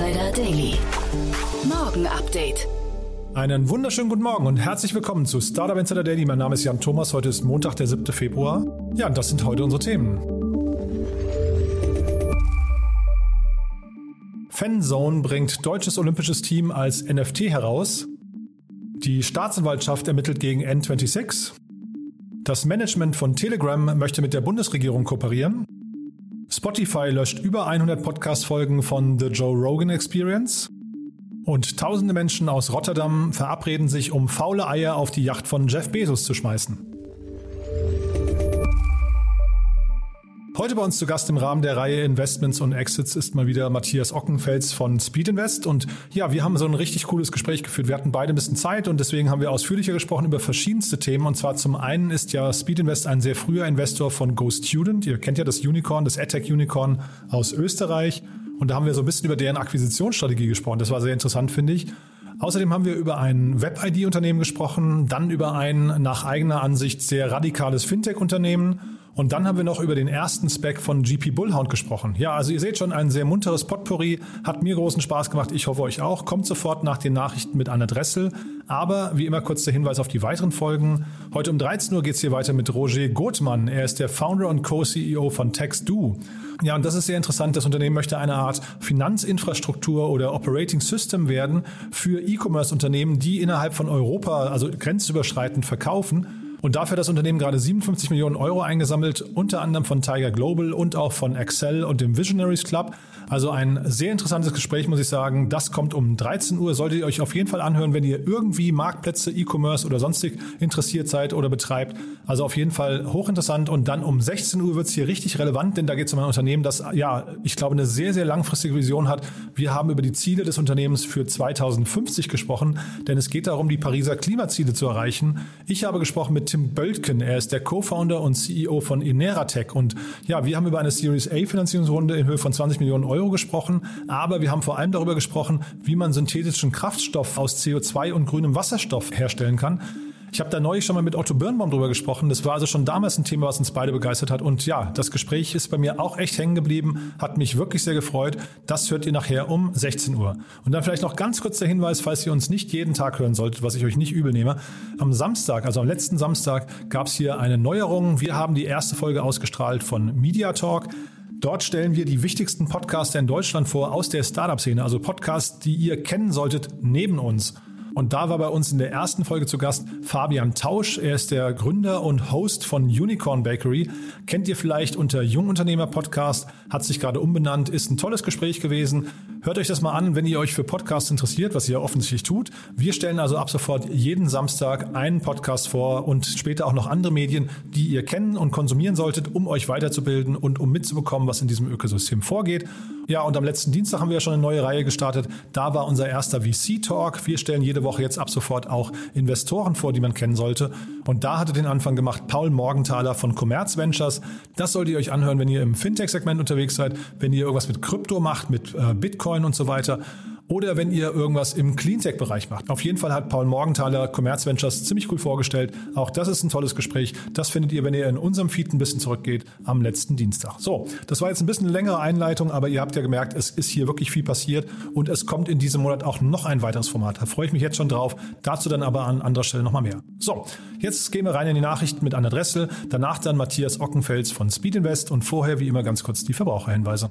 Insider Daily. Morgen Update. Einen wunderschönen guten Morgen und herzlich willkommen zu Startup Insider Daily. Mein Name ist Jan Thomas. Heute ist Montag, der 7. Februar. Ja, und das sind heute unsere Themen. Fanzone bringt deutsches olympisches Team als NFT heraus. Die Staatsanwaltschaft ermittelt gegen N26. Das Management von Telegram möchte mit der Bundesregierung kooperieren. Spotify löscht über 100 Podcast-Folgen von The Joe Rogan Experience. Und tausende Menschen aus Rotterdam verabreden sich, um faule Eier auf die Yacht von Jeff Bezos zu schmeißen. Heute bei uns zu Gast im Rahmen der Reihe Investments und Exits ist mal wieder Matthias Ockenfels von Speed Invest. Und ja, wir haben so ein richtig cooles Gespräch geführt. Wir hatten beide ein bisschen Zeit und deswegen haben wir ausführlicher gesprochen über verschiedenste Themen. Und zwar zum einen ist ja Speed Invest ein sehr früher Investor von GoStudent. Ihr kennt ja das Unicorn, das AdTech Unicorn aus Österreich. Und da haben wir so ein bisschen über deren Akquisitionsstrategie gesprochen. Das war sehr interessant, finde ich. Außerdem haben wir über ein Web-ID-Unternehmen gesprochen, dann über ein nach eigener Ansicht sehr radikales Fintech-Unternehmen und dann haben wir noch über den ersten Spec von GP Bullhound gesprochen. Ja, also ihr seht schon, ein sehr munteres Potpourri. Hat mir großen Spaß gemacht. Ich hoffe euch auch. Kommt sofort nach den Nachrichten mit Anna Dressel. Aber wie immer kurz der Hinweis auf die weiteren Folgen. Heute um 13 Uhr geht es hier weiter mit Roger Gothmann. Er ist der Founder und Co-CEO von TextDo. Ja, und das ist sehr interessant. Das Unternehmen möchte eine Art Finanzinfrastruktur oder Operating System werden für E-Commerce-Unternehmen, die innerhalb von Europa, also grenzüberschreitend verkaufen und dafür hat das Unternehmen gerade 57 Millionen Euro eingesammelt, unter anderem von Tiger Global und auch von Excel und dem Visionaries Club. Also ein sehr interessantes Gespräch, muss ich sagen. Das kommt um 13 Uhr. Solltet ihr euch auf jeden Fall anhören, wenn ihr irgendwie Marktplätze, E-Commerce oder sonstig interessiert seid oder betreibt. Also auf jeden Fall hochinteressant. Und dann um 16 Uhr wird es hier richtig relevant, denn da geht es um ein Unternehmen, das, ja, ich glaube, eine sehr, sehr langfristige Vision hat. Wir haben über die Ziele des Unternehmens für 2050 gesprochen, denn es geht darum, die Pariser Klimaziele zu erreichen. Ich habe gesprochen mit Tim Böltken. Er ist der Co-Founder und CEO von Ineratech. Und ja, wir haben über eine Series A Finanzierungsrunde in Höhe von 20 Millionen Euro Euro gesprochen, aber wir haben vor allem darüber gesprochen, wie man synthetischen Kraftstoff aus CO2 und grünem Wasserstoff herstellen kann. Ich habe da neulich schon mal mit Otto Birnbaum drüber gesprochen. Das war also schon damals ein Thema, was uns beide begeistert hat. Und ja, das Gespräch ist bei mir auch echt hängen geblieben, hat mich wirklich sehr gefreut. Das hört ihr nachher um 16 Uhr. Und dann vielleicht noch ganz kurz der Hinweis, falls ihr uns nicht jeden Tag hören solltet, was ich euch nicht übel nehme. Am Samstag, also am letzten Samstag, gab es hier eine Neuerung. Wir haben die erste Folge ausgestrahlt von Media Talk. Dort stellen wir die wichtigsten Podcaster in Deutschland vor aus der Startup-Szene, also Podcasts, die ihr kennen solltet, neben uns. Und da war bei uns in der ersten Folge zu Gast Fabian Tausch. Er ist der Gründer und Host von Unicorn Bakery. Kennt ihr vielleicht unter Jungunternehmer Podcast, hat sich gerade umbenannt, ist ein tolles Gespräch gewesen. Hört euch das mal an, wenn ihr euch für Podcasts interessiert, was ihr offensichtlich tut. Wir stellen also ab sofort jeden Samstag einen Podcast vor und später auch noch andere Medien, die ihr kennen und konsumieren solltet, um euch weiterzubilden und um mitzubekommen, was in diesem Ökosystem vorgeht. Ja, und am letzten Dienstag haben wir schon eine neue Reihe gestartet. Da war unser erster VC-Talk. Wir stellen jede Woche jetzt ab sofort auch Investoren vor, die man kennen sollte. Und da hatte den Anfang gemacht Paul Morgenthaler von Commerz Ventures. Das solltet ihr euch anhören, wenn ihr im Fintech-Segment unterwegs seid, wenn ihr irgendwas mit Krypto macht, mit äh, Bitcoin und so weiter. Oder wenn ihr irgendwas im Cleantech-Bereich macht. Auf jeden Fall hat Paul Morgenthaler Commerz Ventures ziemlich cool vorgestellt. Auch das ist ein tolles Gespräch. Das findet ihr, wenn ihr in unserem Feed ein bisschen zurückgeht, am letzten Dienstag. So, das war jetzt ein bisschen eine längere Einleitung, aber ihr habt ja gemerkt, es ist hier wirklich viel passiert und es kommt in diesem Monat auch noch ein weiteres Format. Da freue ich mich jetzt schon drauf. Dazu dann aber an anderer Stelle nochmal mehr. So, jetzt gehen wir rein in die Nachrichten mit Anna Dressel. Danach dann Matthias Ockenfels von Speed Invest und vorher wie immer ganz kurz die Verbraucherhinweise.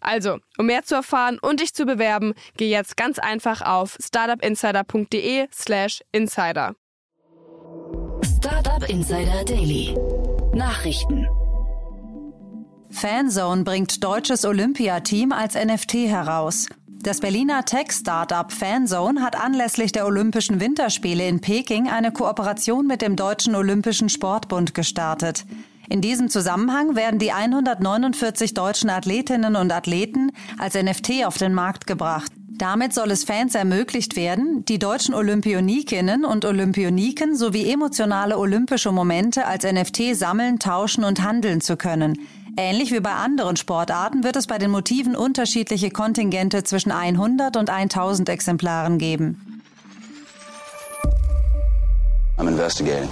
Also, um mehr zu erfahren und dich zu bewerben, geh jetzt ganz einfach auf startupinsider.de/slash insider. Startup Insider Daily. Nachrichten. Fanzone bringt deutsches Olympiateam als NFT heraus. Das Berliner Tech-Startup Fanzone hat anlässlich der Olympischen Winterspiele in Peking eine Kooperation mit dem Deutschen Olympischen Sportbund gestartet. In diesem Zusammenhang werden die 149 deutschen Athletinnen und Athleten als NFT auf den Markt gebracht. Damit soll es Fans ermöglicht werden, die deutschen Olympionikinnen und Olympioniken sowie emotionale olympische Momente als NFT sammeln, tauschen und handeln zu können. Ähnlich wie bei anderen Sportarten wird es bei den Motiven unterschiedliche Kontingente zwischen 100 und 1000 Exemplaren geben. I'm investigating.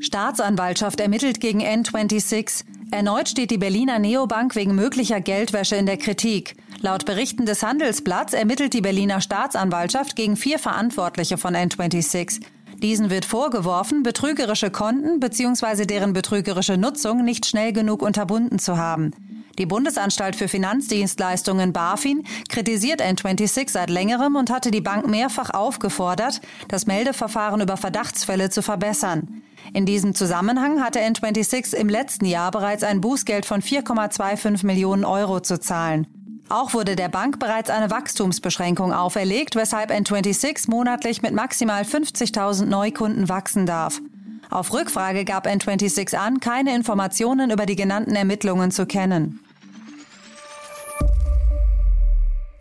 Staatsanwaltschaft ermittelt gegen N26. Erneut steht die Berliner Neobank wegen möglicher Geldwäsche in der Kritik. Laut Berichten des Handelsblatts ermittelt die Berliner Staatsanwaltschaft gegen vier Verantwortliche von N26. Diesen wird vorgeworfen, betrügerische Konten bzw. deren betrügerische Nutzung nicht schnell genug unterbunden zu haben. Die Bundesanstalt für Finanzdienstleistungen BaFin kritisiert N26 seit längerem und hatte die Bank mehrfach aufgefordert, das Meldeverfahren über Verdachtsfälle zu verbessern. In diesem Zusammenhang hatte N26 im letzten Jahr bereits ein Bußgeld von 4,25 Millionen Euro zu zahlen. Auch wurde der Bank bereits eine Wachstumsbeschränkung auferlegt, weshalb N26 monatlich mit maximal 50.000 Neukunden wachsen darf. Auf Rückfrage gab N26 an, keine Informationen über die genannten Ermittlungen zu kennen.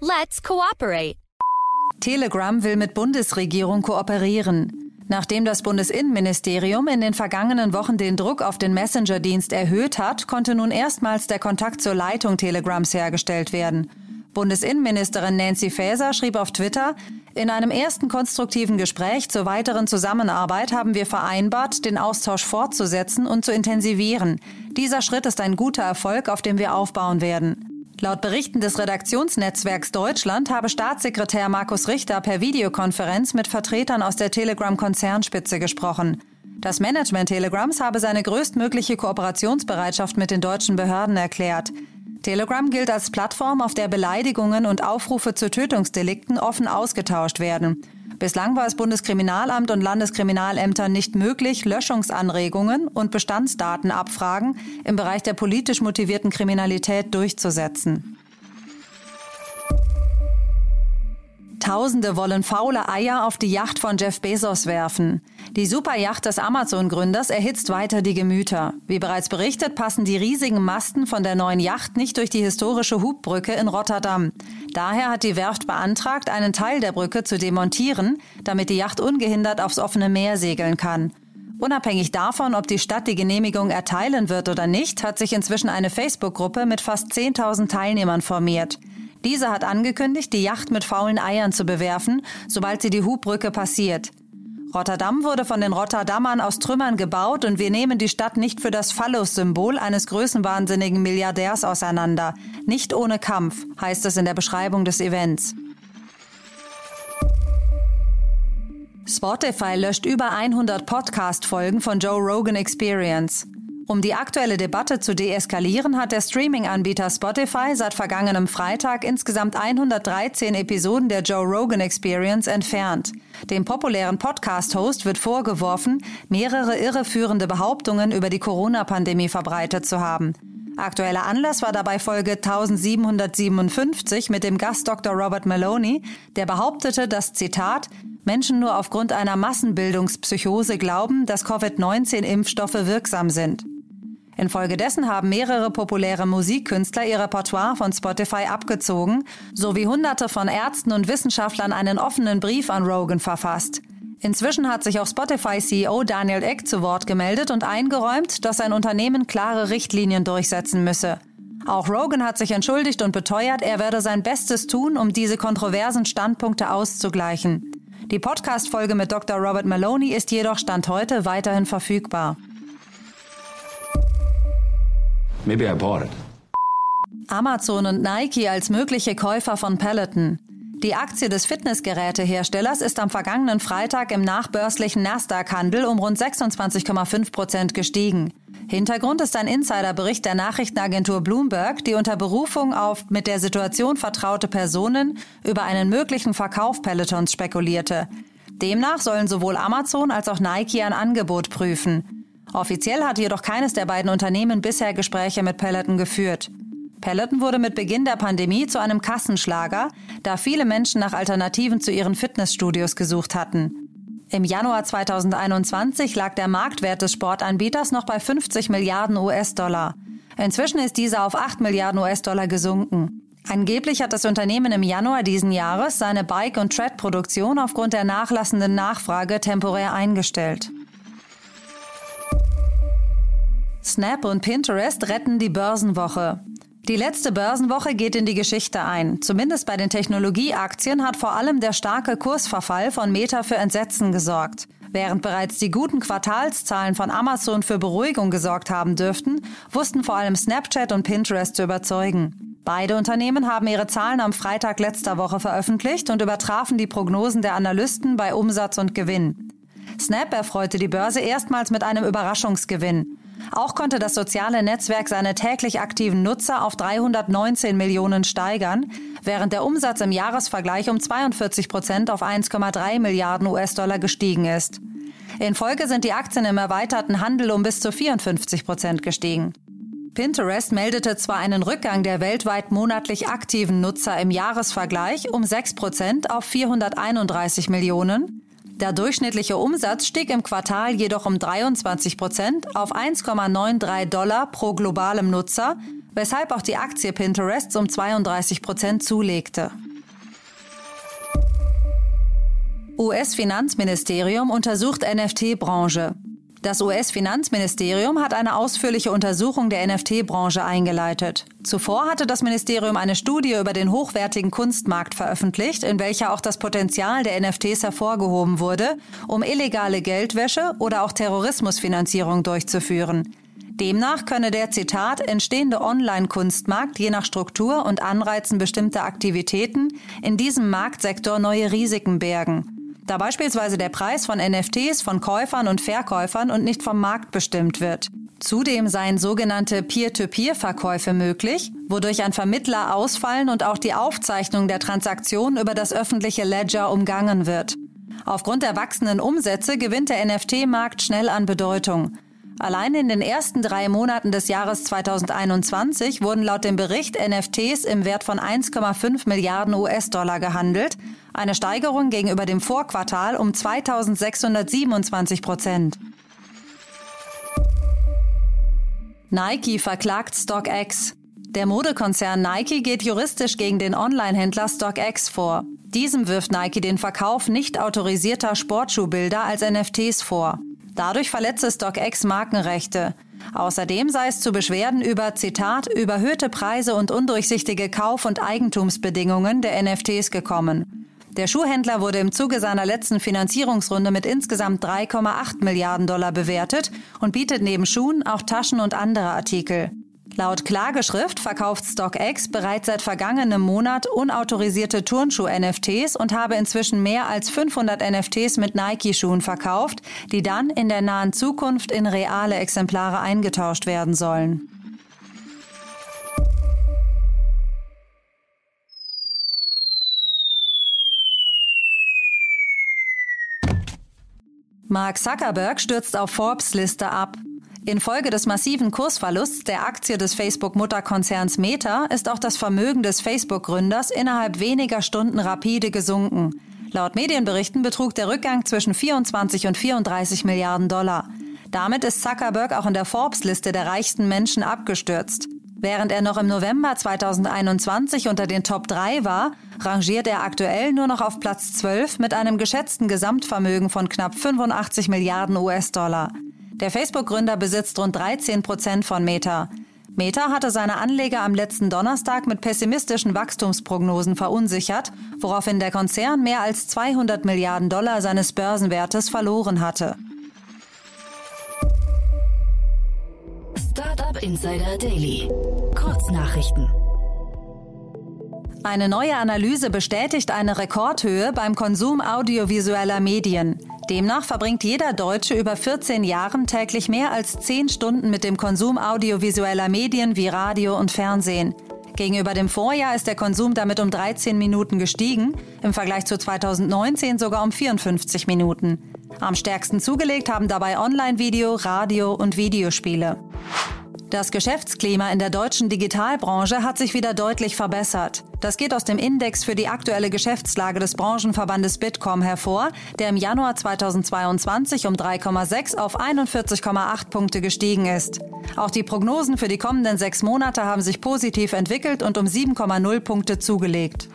Let's cooperate. Telegram will mit Bundesregierung kooperieren. Nachdem das Bundesinnenministerium in den vergangenen Wochen den Druck auf den Messenger-Dienst erhöht hat, konnte nun erstmals der Kontakt zur Leitung Telegrams hergestellt werden. Bundesinnenministerin Nancy Faeser schrieb auf Twitter, in einem ersten konstruktiven Gespräch zur weiteren Zusammenarbeit haben wir vereinbart, den Austausch fortzusetzen und zu intensivieren. Dieser Schritt ist ein guter Erfolg, auf dem wir aufbauen werden. Laut Berichten des Redaktionsnetzwerks Deutschland habe Staatssekretär Markus Richter per Videokonferenz mit Vertretern aus der Telegram-Konzernspitze gesprochen. Das Management Telegrams habe seine größtmögliche Kooperationsbereitschaft mit den deutschen Behörden erklärt. Telegram gilt als Plattform, auf der Beleidigungen und Aufrufe zu Tötungsdelikten offen ausgetauscht werden. Bislang war es Bundeskriminalamt und Landeskriminalämtern nicht möglich, Löschungsanregungen und Bestandsdatenabfragen im Bereich der politisch motivierten Kriminalität durchzusetzen. Tausende wollen faule Eier auf die Yacht von Jeff Bezos werfen. Die Superjacht des Amazon-Gründers erhitzt weiter die Gemüter. Wie bereits berichtet, passen die riesigen Masten von der neuen Yacht nicht durch die historische Hubbrücke in Rotterdam. Daher hat die Werft beantragt, einen Teil der Brücke zu demontieren, damit die Yacht ungehindert aufs offene Meer segeln kann. Unabhängig davon, ob die Stadt die Genehmigung erteilen wird oder nicht, hat sich inzwischen eine Facebook-Gruppe mit fast 10.000 Teilnehmern formiert. Diese hat angekündigt, die Yacht mit faulen Eiern zu bewerfen, sobald sie die Hubbrücke passiert. Rotterdam wurde von den Rotterdammern aus Trümmern gebaut und wir nehmen die Stadt nicht für das Phallus-Symbol eines größenwahnsinnigen Milliardärs auseinander. Nicht ohne Kampf, heißt es in der Beschreibung des Events. Spotify löscht über 100 Podcast-Folgen von Joe Rogan Experience. Um die aktuelle Debatte zu deeskalieren, hat der Streaming-Anbieter Spotify seit vergangenem Freitag insgesamt 113 Episoden der Joe Rogan Experience entfernt. Dem populären Podcast-Host wird vorgeworfen, mehrere irreführende Behauptungen über die Corona-Pandemie verbreitet zu haben. Aktueller Anlass war dabei Folge 1757 mit dem Gast Dr. Robert Maloney, der behauptete, dass Zitat Menschen nur aufgrund einer Massenbildungspsychose glauben, dass Covid-19-Impfstoffe wirksam sind. Infolgedessen haben mehrere populäre Musikkünstler ihr Repertoire von Spotify abgezogen, sowie Hunderte von Ärzten und Wissenschaftlern einen offenen Brief an Rogan verfasst. Inzwischen hat sich auch Spotify-CEO Daniel Eck zu Wort gemeldet und eingeräumt, dass sein Unternehmen klare Richtlinien durchsetzen müsse. Auch Rogan hat sich entschuldigt und beteuert, er werde sein Bestes tun, um diese kontroversen Standpunkte auszugleichen. Die Podcast-Folge mit Dr. Robert Maloney ist jedoch Stand heute weiterhin verfügbar. Maybe I bought it. Amazon und Nike als mögliche Käufer von Peloton. Die Aktie des Fitnessgeräteherstellers ist am vergangenen Freitag im nachbörslichen Nasdaq-Handel um rund 26,5 Prozent gestiegen. Hintergrund ist ein Insiderbericht der Nachrichtenagentur Bloomberg, die unter Berufung auf mit der Situation vertraute Personen über einen möglichen Verkauf Pelotons spekulierte. Demnach sollen sowohl Amazon als auch Nike ein Angebot prüfen. Offiziell hat jedoch keines der beiden Unternehmen bisher Gespräche mit Peloton geführt. Peloton wurde mit Beginn der Pandemie zu einem Kassenschlager, da viele Menschen nach Alternativen zu ihren Fitnessstudios gesucht hatten. Im Januar 2021 lag der Marktwert des Sportanbieters noch bei 50 Milliarden US-Dollar. Inzwischen ist dieser auf 8 Milliarden US-Dollar gesunken. Angeblich hat das Unternehmen im Januar diesen Jahres seine Bike- und Tread-Produktion aufgrund der nachlassenden Nachfrage temporär eingestellt. Snap und Pinterest retten die Börsenwoche. Die letzte Börsenwoche geht in die Geschichte ein. Zumindest bei den Technologieaktien hat vor allem der starke Kursverfall von Meta für Entsetzen gesorgt. Während bereits die guten Quartalszahlen von Amazon für Beruhigung gesorgt haben dürften, wussten vor allem Snapchat und Pinterest zu überzeugen. Beide Unternehmen haben ihre Zahlen am Freitag letzter Woche veröffentlicht und übertrafen die Prognosen der Analysten bei Umsatz und Gewinn. Snap erfreute die Börse erstmals mit einem Überraschungsgewinn. Auch konnte das soziale Netzwerk seine täglich aktiven Nutzer auf 319 Millionen steigern, während der Umsatz im Jahresvergleich um 42 Prozent auf 1,3 Milliarden US-Dollar gestiegen ist. In Folge sind die Aktien im erweiterten Handel um bis zu 54 Prozent gestiegen. Pinterest meldete zwar einen Rückgang der weltweit monatlich aktiven Nutzer im Jahresvergleich um 6 Prozent auf 431 Millionen, der durchschnittliche Umsatz stieg im Quartal jedoch um 23 Prozent auf 1,93 Dollar pro globalem Nutzer, weshalb auch die Aktie Pinterest um 32 Prozent zulegte. US-Finanzministerium untersucht NFT-Branche. Das US-Finanzministerium hat eine ausführliche Untersuchung der NFT-Branche eingeleitet. Zuvor hatte das Ministerium eine Studie über den hochwertigen Kunstmarkt veröffentlicht, in welcher auch das Potenzial der NFTs hervorgehoben wurde, um illegale Geldwäsche oder auch Terrorismusfinanzierung durchzuführen. Demnach könne der Zitat entstehende Online-Kunstmarkt je nach Struktur und Anreizen bestimmter Aktivitäten in diesem Marktsektor neue Risiken bergen da beispielsweise der Preis von NFTs von Käufern und Verkäufern und nicht vom Markt bestimmt wird. Zudem seien sogenannte Peer-to-Peer-Verkäufe möglich, wodurch ein Vermittler ausfallen und auch die Aufzeichnung der Transaktion über das öffentliche Ledger umgangen wird. Aufgrund der wachsenden Umsätze gewinnt der NFT-Markt schnell an Bedeutung. Allein in den ersten drei Monaten des Jahres 2021 wurden laut dem Bericht NFTs im Wert von 1,5 Milliarden US-Dollar gehandelt, eine Steigerung gegenüber dem Vorquartal um 2627 Prozent. Nike verklagt StockX. Der Modekonzern Nike geht juristisch gegen den Online-Händler StockX vor. Diesem wirft Nike den Verkauf nicht autorisierter Sportschuhbilder als NFTs vor. Dadurch verletze StockX Markenrechte. Außerdem sei es zu Beschwerden über, Zitat, überhöhte Preise und undurchsichtige Kauf- und Eigentumsbedingungen der NFTs gekommen. Der Schuhhändler wurde im Zuge seiner letzten Finanzierungsrunde mit insgesamt 3,8 Milliarden Dollar bewertet und bietet neben Schuhen auch Taschen und andere Artikel. Laut Klageschrift verkauft StockX bereits seit vergangenem Monat unautorisierte Turnschuh-NFTs und habe inzwischen mehr als 500 NFTs mit Nike-Schuhen verkauft, die dann in der nahen Zukunft in reale Exemplare eingetauscht werden sollen. Mark Zuckerberg stürzt auf Forbes Liste ab. Infolge des massiven Kursverlusts der Aktie des Facebook-Mutterkonzerns Meta ist auch das Vermögen des Facebook-Gründers innerhalb weniger Stunden rapide gesunken. Laut Medienberichten betrug der Rückgang zwischen 24 und 34 Milliarden Dollar. Damit ist Zuckerberg auch in der Forbes-Liste der reichsten Menschen abgestürzt. Während er noch im November 2021 unter den Top 3 war, rangiert er aktuell nur noch auf Platz 12 mit einem geschätzten Gesamtvermögen von knapp 85 Milliarden US-Dollar. Der Facebook-Gründer besitzt rund 13 Prozent von Meta. Meta hatte seine Anleger am letzten Donnerstag mit pessimistischen Wachstumsprognosen verunsichert, woraufhin der Konzern mehr als 200 Milliarden Dollar seines Börsenwertes verloren hatte. Startup Insider Daily. Kurznachrichten. Eine neue Analyse bestätigt eine Rekordhöhe beim Konsum audiovisueller Medien. Demnach verbringt jeder Deutsche über 14 Jahren täglich mehr als 10 Stunden mit dem Konsum audiovisueller Medien wie Radio und Fernsehen. Gegenüber dem Vorjahr ist der Konsum damit um 13 Minuten gestiegen, im Vergleich zu 2019 sogar um 54 Minuten. Am stärksten zugelegt haben dabei Online-Video, Radio und Videospiele. Das Geschäftsklima in der deutschen Digitalbranche hat sich wieder deutlich verbessert. Das geht aus dem Index für die aktuelle Geschäftslage des Branchenverbandes Bitkom hervor, der im Januar 2022 um 3,6 auf 41,8 Punkte gestiegen ist. Auch die Prognosen für die kommenden sechs Monate haben sich positiv entwickelt und um 7,0 Punkte zugelegt.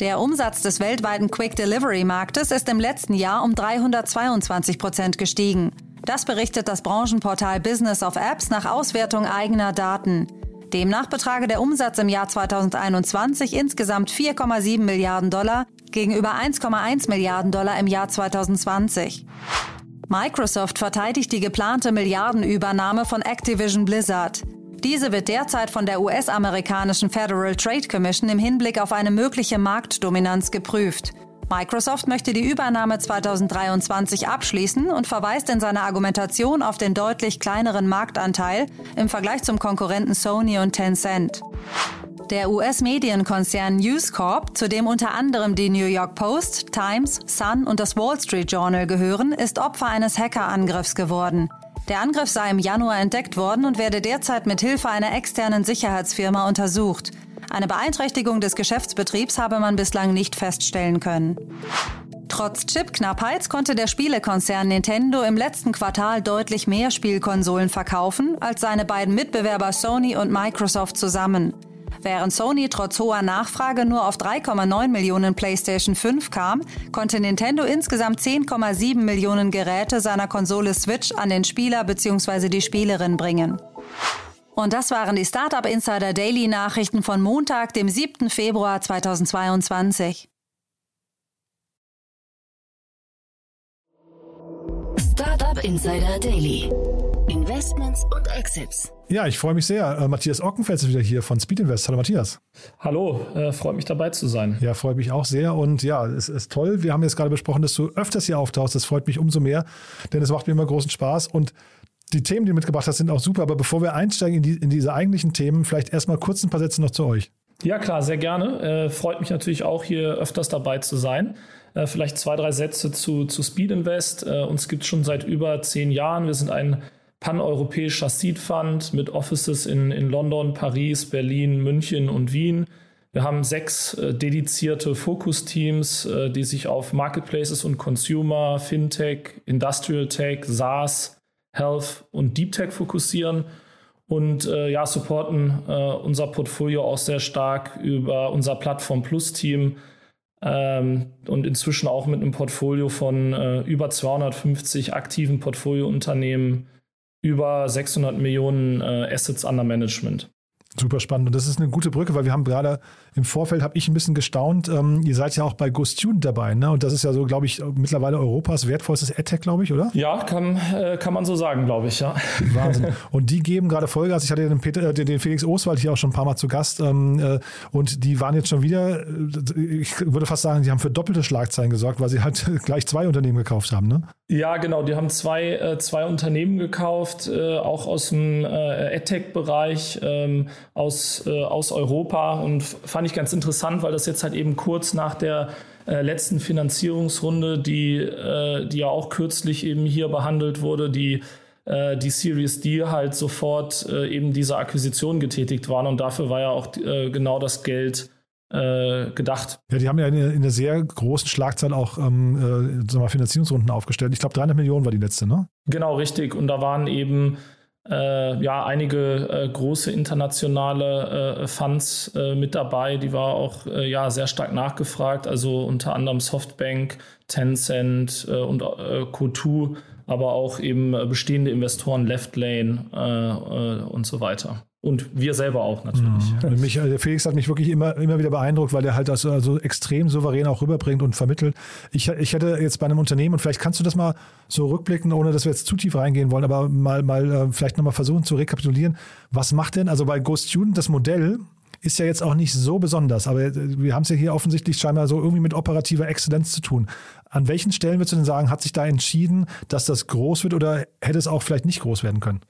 Der Umsatz des weltweiten Quick Delivery Marktes ist im letzten Jahr um 322 Prozent gestiegen. Das berichtet das Branchenportal Business of Apps nach Auswertung eigener Daten. Demnach betrage der Umsatz im Jahr 2021 insgesamt 4,7 Milliarden Dollar gegenüber 1,1 Milliarden Dollar im Jahr 2020. Microsoft verteidigt die geplante Milliardenübernahme von Activision Blizzard. Diese wird derzeit von der US-amerikanischen Federal Trade Commission im Hinblick auf eine mögliche Marktdominanz geprüft. Microsoft möchte die Übernahme 2023 abschließen und verweist in seiner Argumentation auf den deutlich kleineren Marktanteil im Vergleich zum Konkurrenten Sony und Tencent. Der US-Medienkonzern News Corp, zu dem unter anderem die New York Post, Times, Sun und das Wall Street Journal gehören, ist Opfer eines Hackerangriffs geworden. Der Angriff sei im Januar entdeckt worden und werde derzeit mit Hilfe einer externen Sicherheitsfirma untersucht. Eine Beeinträchtigung des Geschäftsbetriebs habe man bislang nicht feststellen können. Trotz Chipknappheit konnte der Spielekonzern Nintendo im letzten Quartal deutlich mehr Spielkonsolen verkaufen als seine beiden Mitbewerber Sony und Microsoft zusammen. Während Sony trotz hoher Nachfrage nur auf 3,9 Millionen PlayStation 5 kam, konnte Nintendo insgesamt 10,7 Millionen Geräte seiner Konsole Switch an den Spieler bzw. die Spielerin bringen. Und das waren die Startup Insider Daily Nachrichten von Montag, dem 7. Februar 2022. Startup Insider Daily. Investments und Exits. Ja, ich freue mich sehr. Äh, Matthias Ockenfels ist wieder hier von Speed Invest. Hallo Matthias. Hallo, äh, freut mich dabei zu sein. Ja, freut mich auch sehr. Und ja, es ist toll. Wir haben jetzt gerade besprochen, dass du öfters hier auftauchst. Das freut mich umso mehr, denn es macht mir immer großen Spaß. Und die Themen, die du mitgebracht hast, sind auch super. Aber bevor wir einsteigen in, die, in diese eigentlichen Themen, vielleicht erstmal kurz ein paar Sätze noch zu euch. Ja, klar, sehr gerne. Äh, freut mich natürlich auch, hier öfters dabei zu sein. Äh, vielleicht zwei, drei Sätze zu, zu Speed Invest. Äh, uns gibt es schon seit über zehn Jahren. Wir sind ein paneuropäischer Seed Fund mit Offices in, in London, Paris, Berlin, München und Wien. Wir haben sechs äh, dedizierte Fokus-Teams, äh, die sich auf Marketplaces und Consumer, Fintech, Industrial Tech, SaaS, Health und Deep Tech fokussieren und äh, ja, supporten äh, unser Portfolio auch sehr stark über unser Plattform Plus Team ähm, und inzwischen auch mit einem Portfolio von äh, über 250 aktiven Portfoliounternehmen, über 600 Millionen äh, Assets under Management. Super spannend. Und das ist eine gute Brücke, weil wir haben gerade im Vorfeld, habe ich ein bisschen gestaunt, ähm, ihr seid ja auch bei GoStudent dabei, ne? Und das ist ja so, glaube ich, mittlerweile Europas wertvollstes AdTech, glaube ich, oder? Ja, kann, äh, kann man so sagen, glaube ich, ja. Wahnsinn. Und die geben gerade Vollgas. Ich hatte den, Peter, äh, den Felix Oswald hier auch schon ein paar Mal zu Gast. Ähm, äh, und die waren jetzt schon wieder, äh, ich würde fast sagen, die haben für doppelte Schlagzeilen gesorgt, weil sie halt gleich zwei Unternehmen gekauft haben, ne? Ja, genau. Die haben zwei, äh, zwei Unternehmen gekauft, äh, auch aus dem AdTech-Bereich, ähm, aus, aus Europa. Und fand ich ganz interessant, weil das jetzt halt eben kurz nach der äh, letzten Finanzierungsrunde, die, äh, die ja auch kürzlich eben hier behandelt wurde, die die Series D halt sofort eben diese Akquisition getätigt waren. Und dafür war ja auch genau das Geld äh, gedacht. Ja, die haben ja in, in einer sehr großen Schlagzahl auch ähm, äh, mal Finanzierungsrunden aufgestellt. Ich glaube, 300 Millionen war die letzte, ne? Genau, richtig. Und da waren eben äh, ja einige äh, große internationale äh, Funds äh, mit dabei. Die war auch ja sehr stark nachgefragt. Also unter anderem Softbank, Tencent und Co2 aber auch eben bestehende Investoren, Left Lane äh, und so weiter. Und wir selber auch natürlich. Mhm. Mich, der Felix hat mich wirklich immer, immer wieder beeindruckt, weil er halt das also extrem souverän auch rüberbringt und vermittelt. Ich, ich hätte jetzt bei einem Unternehmen, und vielleicht kannst du das mal so rückblicken, ohne dass wir jetzt zu tief reingehen wollen, aber mal, mal äh, vielleicht nochmal versuchen zu rekapitulieren. Was macht denn, also bei Go Student das Modell, ist ja jetzt auch nicht so besonders, aber wir haben es ja hier offensichtlich scheinbar so irgendwie mit operativer Exzellenz zu tun. An welchen Stellen würdest du denn sagen, hat sich da entschieden, dass das groß wird oder hätte es auch vielleicht nicht groß werden können?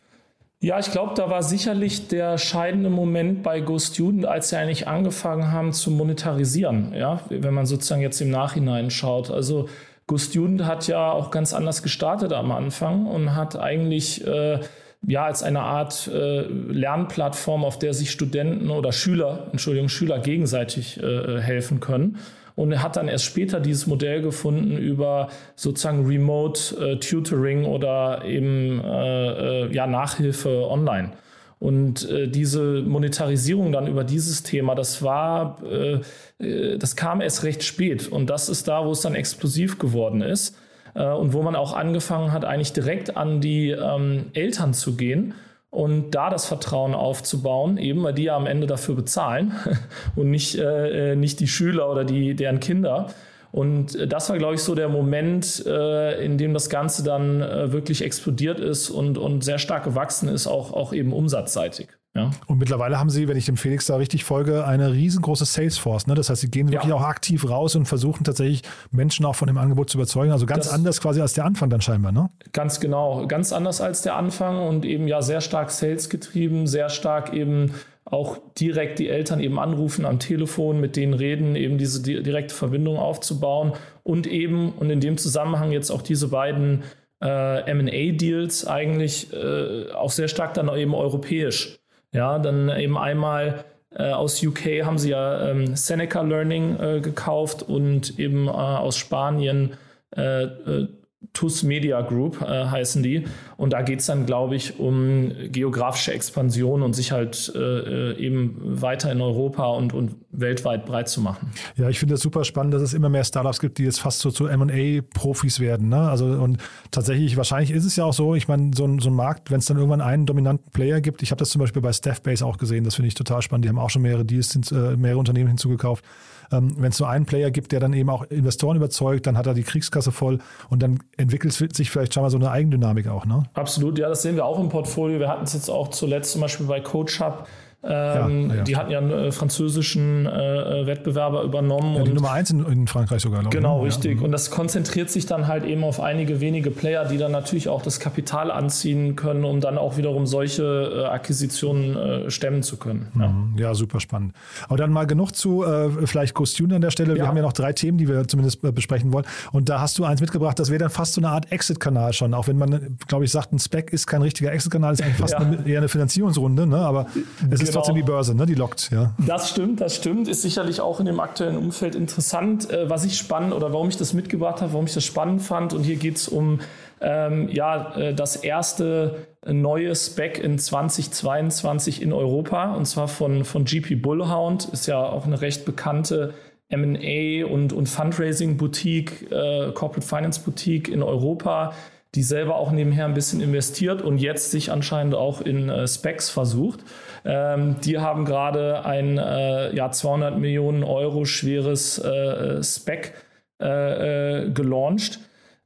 Ja, ich glaube, da war sicherlich der scheidende Moment bei Go Student, als sie eigentlich angefangen haben zu monetarisieren. Ja, wenn man sozusagen jetzt im Nachhinein schaut. Also Go Student hat ja auch ganz anders gestartet am Anfang und hat eigentlich äh, ja als eine Art äh, Lernplattform, auf der sich Studenten oder Schüler, Entschuldigung, Schüler gegenseitig äh, helfen können und er hat dann erst später dieses Modell gefunden über sozusagen Remote äh, Tutoring oder eben äh, äh, ja, Nachhilfe online. Und äh, diese Monetarisierung dann über dieses Thema, das war, äh, äh, das kam erst recht spät. Und das ist da, wo es dann explosiv geworden ist. und wo man auch angefangen hat, eigentlich direkt an die ähm, Eltern zu gehen und da das Vertrauen aufzubauen, eben weil die ja am Ende dafür bezahlen und nicht, äh, äh, nicht die Schüler oder die, deren Kinder. Und äh, das war, glaube ich, so der Moment, äh, in dem das Ganze dann äh, wirklich explodiert ist und, und sehr stark gewachsen ist, auch, auch eben umsatzseitig. Ja. Und mittlerweile haben Sie, wenn ich dem Felix da richtig folge, eine riesengroße Salesforce. Ne? Das heißt, Sie gehen wirklich ja. auch aktiv raus und versuchen tatsächlich Menschen auch von dem Angebot zu überzeugen. Also ganz das, anders quasi als der Anfang dann scheinbar, ne? Ganz genau. Ganz anders als der Anfang und eben ja sehr stark Sales getrieben, sehr stark eben auch direkt die Eltern eben anrufen am Telefon, mit denen reden, eben diese direkte Verbindung aufzubauen und eben, und in dem Zusammenhang jetzt auch diese beiden äh, MA-Deals eigentlich äh, auch sehr stark dann eben europäisch ja, dann eben einmal äh, aus UK haben sie ja ähm, Seneca Learning äh, gekauft und eben äh, aus Spanien äh, äh, TUS Media Group äh, heißen die. Und da geht es dann, glaube ich, um geografische Expansion und sich halt äh, äh, eben weiter in Europa und, und weltweit breit zu machen. Ja, ich finde das super spannend, dass es immer mehr Startups gibt, die jetzt fast so zu MA-Profis werden. Ne? Also und tatsächlich, wahrscheinlich ist es ja auch so, ich meine, so, ein, so ein Markt, wenn es dann irgendwann einen dominanten Player gibt, ich habe das zum Beispiel bei Staffbase auch gesehen, das finde ich total spannend. Die haben auch schon mehrere Deals, äh, mehrere Unternehmen hinzugekauft ähm, wenn es nur einen Player gibt, der dann eben auch Investoren überzeugt, dann hat er die Kriegskasse voll und dann entwickelt sich vielleicht schon mal so eine Eigendynamik auch. Ne? Absolut, ja, das sehen wir auch im Portfolio. Wir hatten es jetzt auch zuletzt zum Beispiel bei CoachUp ähm, ja, ja. Die hatten ja einen äh, französischen äh, äh Wettbewerber übernommen. Ja, die Nummer eins in, in, Frankreich sogar. Glaube genau, ne? richtig. Und das konzentriert sich dann halt eben auf einige wenige Player, die dann natürlich auch das Kapital anziehen können, um dann auch wiederum solche äh, Akquisitionen äh, stemmen zu können. Mhm. Ja. super spannend. Aber dann mal genug zu äh, vielleicht Costune an der Stelle. Wir haben ja noch drei Themen, die wir zumindest besprechen wollen. Und da hast du eins mitgebracht, das wäre dann fast so eine Art Exit-Kanal schon. Auch wenn man, glaube ich, sagt, ein Spec ist kein richtiger Exit-Kanal, ist eigentlich fast eine, eher eine Finanzierungsrunde. Ne? Aber es ist trotzdem genau. die Börse, ne? die lockt. Ja. Das stimmt, das stimmt. Ist sicherlich auch in dem aktuellen Umfeld interessant. Äh, was ich spannend oder warum ich das mitgebracht habe, warum ich das spannend fand. Und hier geht es um ähm, ja, äh, das erste neue Spec in 2022 in Europa. Und zwar von, von GP Bullhound. Ist ja auch eine recht bekannte MA und, und Fundraising-Boutique, äh, Corporate Finance Boutique in Europa die selber auch nebenher ein bisschen investiert und jetzt sich anscheinend auch in äh, Specs versucht. Ähm, die haben gerade ein äh, ja, 200 Millionen Euro schweres äh, Spec äh, äh, gelauncht.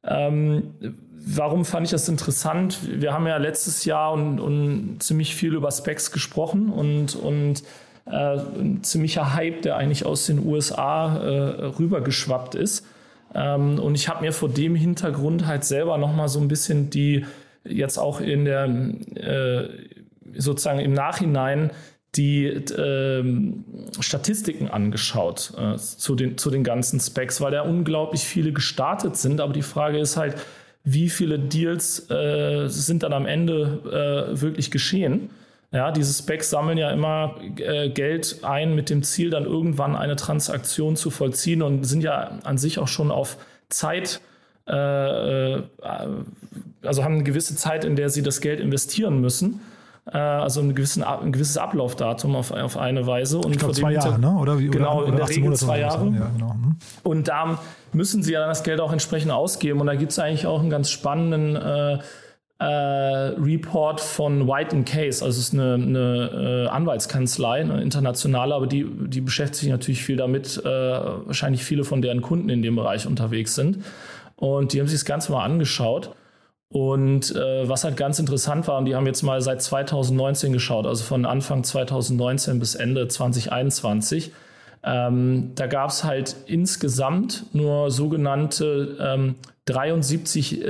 Ähm, warum fand ich das interessant? Wir haben ja letztes Jahr und, und ziemlich viel über Specs gesprochen und, und äh, ein ziemlicher Hype, der eigentlich aus den USA rübergeschwappt ist. Ähm, und ich habe mir vor dem Hintergrund halt selber nochmal so ein bisschen die jetzt auch in der äh, sozusagen im Nachhinein die äh, Statistiken angeschaut äh, zu, den, zu den ganzen Specs, weil da unglaublich viele gestartet sind. Aber die Frage ist halt, wie viele Deals äh, sind dann am Ende äh, wirklich geschehen? Ja, diese Specs sammeln ja immer äh, Geld ein mit dem Ziel, dann irgendwann eine Transaktion zu vollziehen und sind ja an sich auch schon auf Zeit, äh, äh also haben eine gewisse Zeit, in der sie das Geld investieren müssen. Äh, also ein, gewissen, ein gewisses Ablaufdatum auf, auf eine Weise. Und ich glaube zwei Jahre, ne? Oder wie, genau, oder in der Regel Monate zwei Jahre. Ja, genau. hm. Und da müssen sie ja dann das Geld auch entsprechend ausgeben. Und da gibt es eigentlich auch einen ganz spannenden äh, Report von White Case, also es ist eine, eine äh, Anwaltskanzlei, eine internationale, aber die, die beschäftigt sich natürlich viel damit, äh, wahrscheinlich viele von deren Kunden in dem Bereich unterwegs sind. Und die haben sich das Ganze mal angeschaut. Und äh, was halt ganz interessant war, und die haben jetzt mal seit 2019 geschaut, also von Anfang 2019 bis Ende 2021. Ähm, da gab es halt insgesamt nur sogenannte ähm, 73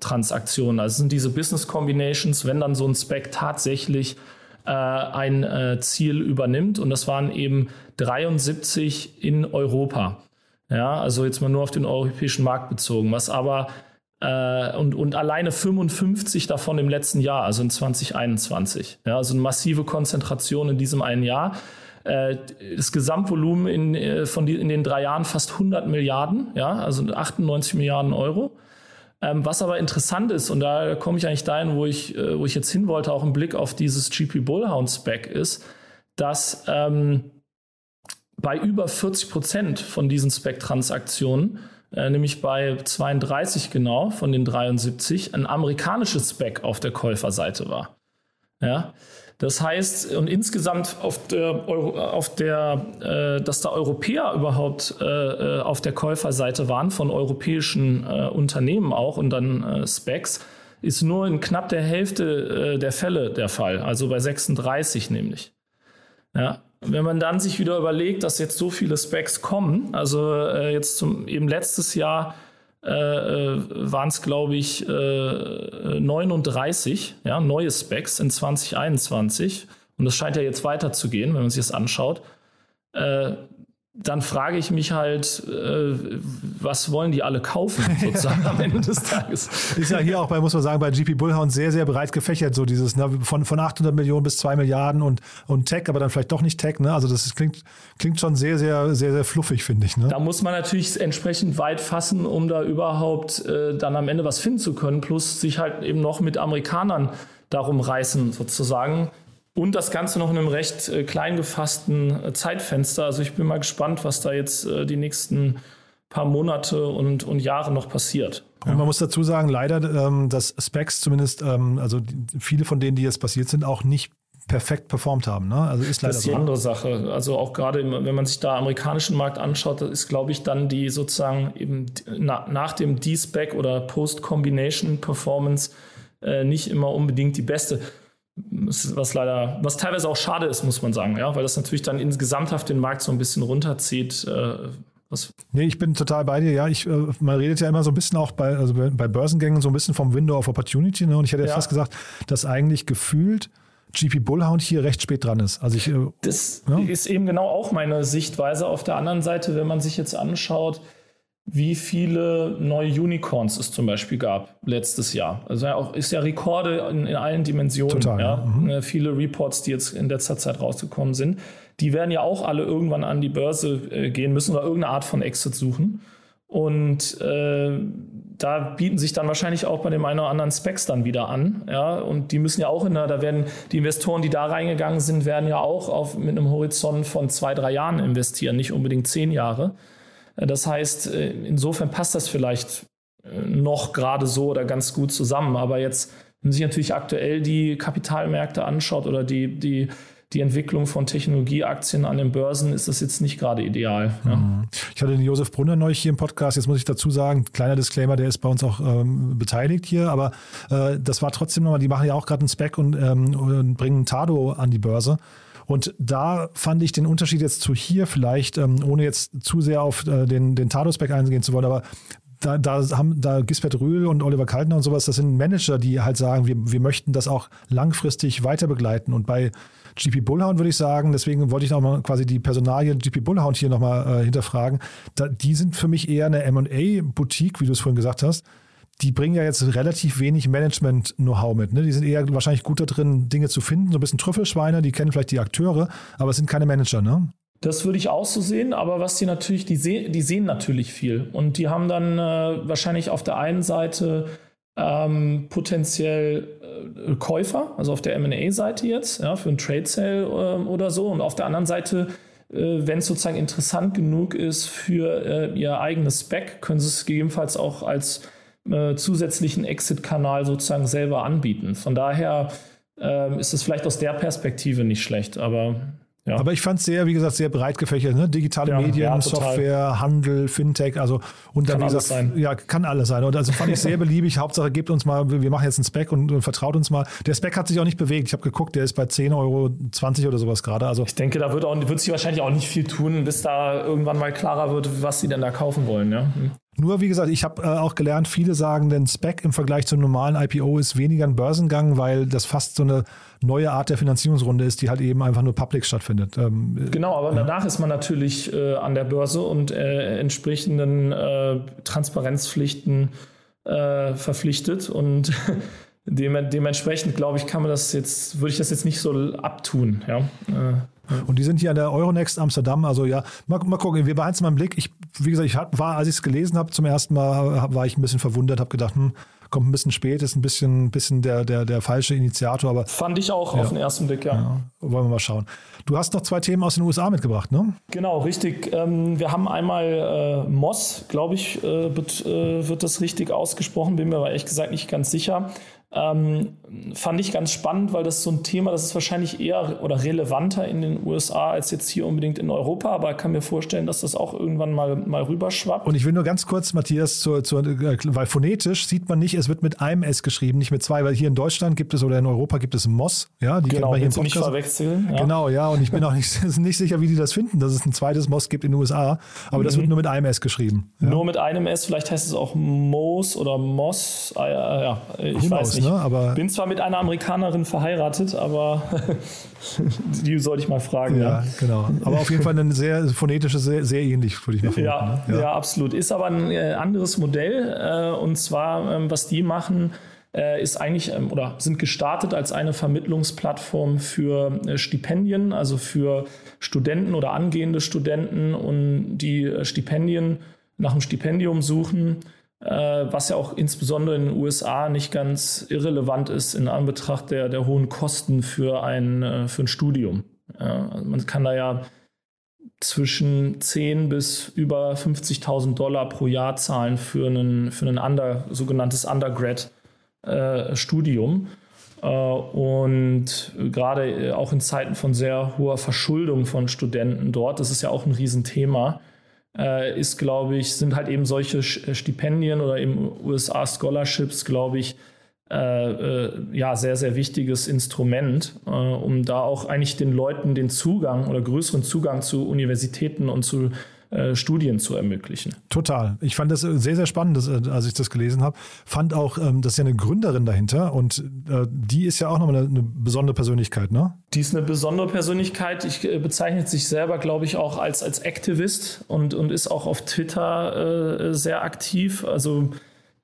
D-Spec-Transaktionen. Also sind diese Business Combinations, wenn dann so ein Spec tatsächlich äh, ein äh, Ziel übernimmt. Und das waren eben 73 in Europa. Ja, also jetzt mal nur auf den europäischen Markt bezogen, was aber äh, und, und alleine 55 davon im letzten Jahr, also in 2021. Ja, also eine massive Konzentration in diesem einen Jahr. Äh, das Gesamtvolumen in, äh, von die, in den drei Jahren fast 100 Milliarden, ja, also 98 Milliarden Euro. Ähm, was aber interessant ist, und da komme ich eigentlich dahin, wo ich, äh, wo ich jetzt hin wollte, auch im Blick auf dieses GP Bullhound Spec ist, dass ähm, bei über 40 Prozent von diesen Spec-Transaktionen, äh, nämlich bei 32 genau von den 73, ein amerikanisches Spec auf der Käuferseite war. Ja, das heißt, und insgesamt auf der, auf der äh, dass da Europäer überhaupt äh, äh, auf der Käuferseite waren von europäischen äh, Unternehmen auch und dann äh, Specs, ist nur in knapp der Hälfte äh, der Fälle der Fall, also bei 36 nämlich. Ja, wenn man dann sich wieder überlegt, dass jetzt so viele Specs kommen, also jetzt zum eben letztes Jahr äh, äh waren es, glaube ich, äh, 39 ja, neue Specs in 2021. Und das scheint ja jetzt weiterzugehen, wenn man sich das anschaut. Äh, dann frage ich mich halt, äh, was wollen die alle kaufen, sozusagen am Ende des Tages. Ist ja hier auch bei, muss man sagen, bei GP Bullhound sehr, sehr breit gefächert, so dieses ne, von, von 800 Millionen bis 2 Milliarden und, und Tech, aber dann vielleicht doch nicht Tech. Ne? Also das klingt, klingt schon sehr, sehr, sehr, sehr fluffig, finde ich. Ne? Da muss man natürlich entsprechend weit fassen, um da überhaupt äh, dann am Ende was finden zu können, plus sich halt eben noch mit Amerikanern darum reißen, sozusagen. Und das Ganze noch in einem recht äh, klein gefassten äh, Zeitfenster. Also ich bin mal gespannt, was da jetzt äh, die nächsten paar Monate und, und Jahre noch passiert. Und man muss dazu sagen, leider, ähm, dass Specs zumindest, ähm, also die, viele von denen, die jetzt passiert sind, auch nicht perfekt performt haben. Ne? Also ist leider das ist die so. andere Sache. Also auch gerade, wenn man sich da amerikanischen Markt anschaut, ist, glaube ich, dann die sozusagen eben na, nach dem D-Spec oder Post-Combination Performance äh, nicht immer unbedingt die beste was leider, was teilweise auch schade ist, muss man sagen, ja, weil das natürlich dann insgesamthaft den Markt so ein bisschen runterzieht. Äh, was nee, ich bin total bei dir. Ja, ich, äh, man redet ja immer so ein bisschen auch bei, also bei Börsengängen so ein bisschen vom Window of Opportunity. Ne? Und ich hätte ja. fast gesagt, dass eigentlich gefühlt GP Bullhound hier recht spät dran ist. Also ich, äh, das ja? ist eben genau auch meine Sichtweise. Auf der anderen Seite, wenn man sich jetzt anschaut, wie viele neue Unicorns es zum Beispiel gab letztes Jahr. Also ja auch, ist ja Rekorde in, in allen Dimensionen. Total, ja. Mhm. Ne, viele Reports, die jetzt in letzter Zeit rausgekommen sind, die werden ja auch alle irgendwann an die Börse äh, gehen müssen oder irgendeine Art von Exit suchen. Und äh, da bieten sich dann wahrscheinlich auch bei dem einen oder anderen Specs dann wieder an. Ja, und die müssen ja auch in der, da werden die Investoren, die da reingegangen sind, werden ja auch auf, mit einem Horizont von zwei, drei Jahren investieren, nicht unbedingt zehn Jahre. Das heißt, äh, insofern passt das vielleicht äh, noch gerade so oder ganz gut zusammen. Aber jetzt, wenn man sich natürlich aktuell die Kapitalmärkte anschaut oder die, die, die Entwicklung von Technologieaktien an den Börsen, ist das jetzt nicht gerade ideal. Ja. Mhm. Ich hatte den Josef Brunner neulich hier im Podcast. Jetzt muss ich dazu sagen, kleiner Disclaimer, der ist bei uns auch ähm, beteiligt hier. Aber äh, das war trotzdem nochmal, die machen ja auch gerade einen Spec und, ähm, und bringen Tado an die Börse. Und da fand ich den Unterschied jetzt zu hier vielleicht, ähm, ohne jetzt zu sehr auf äh, den, den Tados-Back eingehen zu wollen, aber da, da haben da Gisbert Rühl und Oliver Kaltner und sowas, das sind Manager, die halt sagen, wir, wir möchten das auch langfristig weiter begleiten. Und bei GP Bullhound würde ich sagen, deswegen wollte ich auch mal quasi die Personalien GP Bullhound hier nochmal äh, hinterfragen. Da, die sind für mich eher eine MA-Boutique, wie du es vorhin gesagt hast die bringen ja jetzt relativ wenig Management-Know-how mit. Ne? Die sind eher wahrscheinlich gut da drin, Dinge zu finden, so ein bisschen Trüffelschweine, die kennen vielleicht die Akteure, aber es sind keine Manager, ne? Das würde ich auch so sehen, aber was die natürlich, die, seh, die sehen natürlich viel. Und die haben dann äh, wahrscheinlich auf der einen Seite ähm, potenziell äh, Käufer, also auf der MA-Seite jetzt, ja, für ein Trade Sale äh, oder so. Und auf der anderen Seite, äh, wenn es sozusagen interessant genug ist für äh, ihr eigenes Spec, können sie es gegebenenfalls auch als äh, zusätzlichen Exit-Kanal sozusagen selber anbieten. Von daher äh, ist es vielleicht aus der Perspektive nicht schlecht, aber ja. Aber ich fand es sehr, wie gesagt, sehr breit gefächert. Ne? Digitale ja, Medien, ja, Software, Handel, Fintech, also und dann, kann wie gesagt, alles sein. ja, kann alles sein. Und also fand ich sehr beliebig. Hauptsache, gebt uns mal, wir machen jetzt einen Spec und, und, vertraut uns mal. Der Spec hat sich auch nicht bewegt. Ich habe geguckt, der ist bei 10,20 Euro oder sowas gerade. Also ich denke, da wird, auch, wird sich wahrscheinlich auch nicht viel tun, bis da irgendwann mal klarer wird, was sie denn da kaufen wollen. Ja? Nur wie gesagt, ich habe äh, auch gelernt, viele sagen, denn Spec im Vergleich zum normalen IPO ist weniger ein Börsengang, weil das fast so eine neue Art der Finanzierungsrunde ist, die halt eben einfach nur public stattfindet. Ähm, genau, aber ja. danach ist man natürlich äh, an der Börse und äh, entsprechenden äh, Transparenzpflichten äh, verpflichtet und dementsprechend glaube ich, kann man das jetzt, würde ich das jetzt nicht so abtun. Ja? Und die sind hier an der Euronext Amsterdam. Also ja, mal, mal gucken, wir behalten es mal im Blick. Ich, wie gesagt, ich war, als ich es gelesen habe, zum ersten Mal war ich ein bisschen verwundert, habe gedacht, hm, kommt ein bisschen spät, ist ein bisschen, bisschen der, der, der falsche Initiator. Aber Fand ich auch ja. auf den ersten Blick, ja. ja. Wollen wir mal schauen. Du hast noch zwei Themen aus den USA mitgebracht, ne? Genau, richtig. Ähm, wir haben einmal äh, Moss, glaube ich, äh, wird, äh, wird das richtig ausgesprochen, bin mir aber ehrlich gesagt nicht ganz sicher. Ähm, fand ich ganz spannend, weil das so ein Thema, das ist wahrscheinlich eher oder relevanter in den USA als jetzt hier unbedingt in Europa, aber ich kann mir vorstellen, dass das auch irgendwann mal, mal rüberschwappt. Und ich will nur ganz kurz, Matthias, zur, zur, äh, weil phonetisch sieht man nicht, es wird mit einem S geschrieben, nicht mit zwei, weil hier in Deutschland gibt es oder in Europa gibt es Moss, ja, die genau, man hier nicht verwechseln. Ja. Genau, ja, und ich bin auch nicht, nicht sicher, wie die das finden, dass es ein zweites Moss gibt in den USA, aber mhm. das wird nur mit einem S geschrieben. Ja. Nur mit einem S, vielleicht heißt es auch Moos oder Moss, ah, ja, ja, ich Who weiß knows, nicht. Ne? Aber bin zwar mit einer Amerikanerin verheiratet, aber die sollte ich mal fragen. Ja, ja, genau. Aber auf jeden Fall ein sehr phonetisches, sehr, sehr ähnlich, würde ich mal. Ja, ne? ja. ja, absolut. Ist aber ein äh, anderes Modell. Äh, und zwar, ähm, was die machen, äh, ist eigentlich ähm, oder sind gestartet als eine Vermittlungsplattform für Stipendien, also für Studenten oder angehende Studenten und die Stipendien nach einem Stipendium suchen was ja auch insbesondere in den USA nicht ganz irrelevant ist in Anbetracht der, der hohen Kosten für ein, äh, für ein Studium. Also man kann da ja zwischen 10 bis über 50.000 Dollar pro Jahr zahlen für ein für einen Under, sogenanntes Undergrad-Studium. Äh, und gerade auch in Zeiten von sehr hoher Verschuldung von Studenten dort, das ist ja auch ein Riesenthema, äh, ist, glaube ich, sind halt eben solche äh, Stipendien oder eben USA Scholarships, glaube ich, äh, äh, ja, sehr, sehr wichtiges Instrument, äh, um da auch eigentlich den Leuten den Zugang oder größeren Zugang zu Universitäten und zu äh, Studien zu ermöglichen. Total. Ich fand das äh, sehr, sehr spannend, äh, als ich das gelesen habe. Fand auch, ähm, das ist ja eine Gründerin dahinter und die ist ja auch nochmal eine, eine besondere Persönlichkeit, ne? Die ist eine besondere Persönlichkeit. Ich bezeichnet sich selber, glaube ich, auch als, als Aktivist und, und ist auch auf Twitter äh, sehr aktiv. Also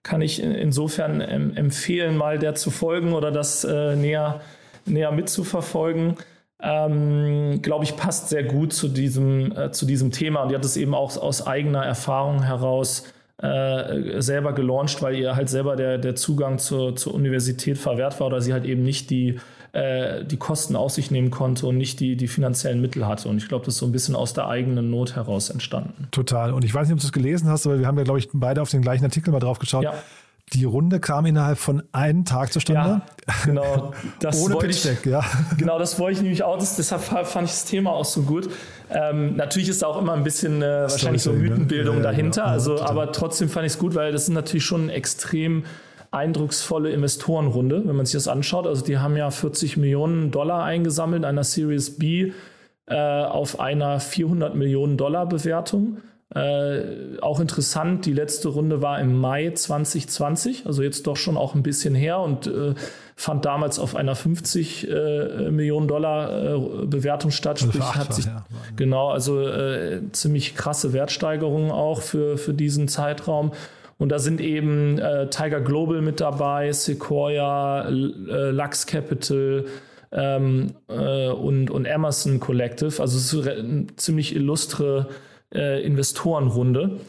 kann ich insofern empfehlen, mal der zu folgen oder das äh, näher, näher mitzuverfolgen ähm, glaube ich, passt sehr gut zu diesem, äh, zu diesem Thema. Und die hat es eben auch aus eigener Erfahrung heraus äh, selber gelauncht, weil ihr halt selber der, der Zugang zur, zur Universität verwehrt war oder sie halt eben nicht die, äh, die Kosten auf sich nehmen konnte und nicht die, die finanziellen Mittel hatte. Und ich glaube, das ist so ein bisschen aus der eigenen Not heraus entstanden. Total. Und ich weiß nicht, ob du es gelesen hast, aber wir haben ja, glaube ich, beide auf den gleichen Artikel mal drauf geschaut. Ja. Die Runde kam innerhalb von einem Tag zustande. Ja, genau. Das Ohne Pitch-Deck, ja. Genau, das wollte ich nämlich auch. Das, deshalb fand ich das Thema auch so gut. Ähm, natürlich ist da auch immer ein bisschen äh, wahrscheinlich so ne? Mythenbildung ne? ja, dahinter. Ja, also, aber trotzdem fand ich es gut, weil das ist natürlich schon eine extrem eindrucksvolle Investorenrunde, wenn man sich das anschaut. Also die haben ja 40 Millionen Dollar eingesammelt in einer Series B äh, auf einer 400 Millionen Dollar Bewertung. Äh, auch interessant, die letzte Runde war im Mai 2020, also jetzt doch schon auch ein bisschen her und äh, fand damals auf einer 50 äh, Millionen Dollar äh, Bewertung statt. Also Sprich, hat sich, ja. Genau, also äh, ziemlich krasse Wertsteigerungen auch für, für diesen Zeitraum. Und da sind eben Tiger Global mit dabei, Sequoia, Lux Capital, ähm, und, und Emerson Collective. Also es ist eine ziemlich illustre äh, Investorenrunde.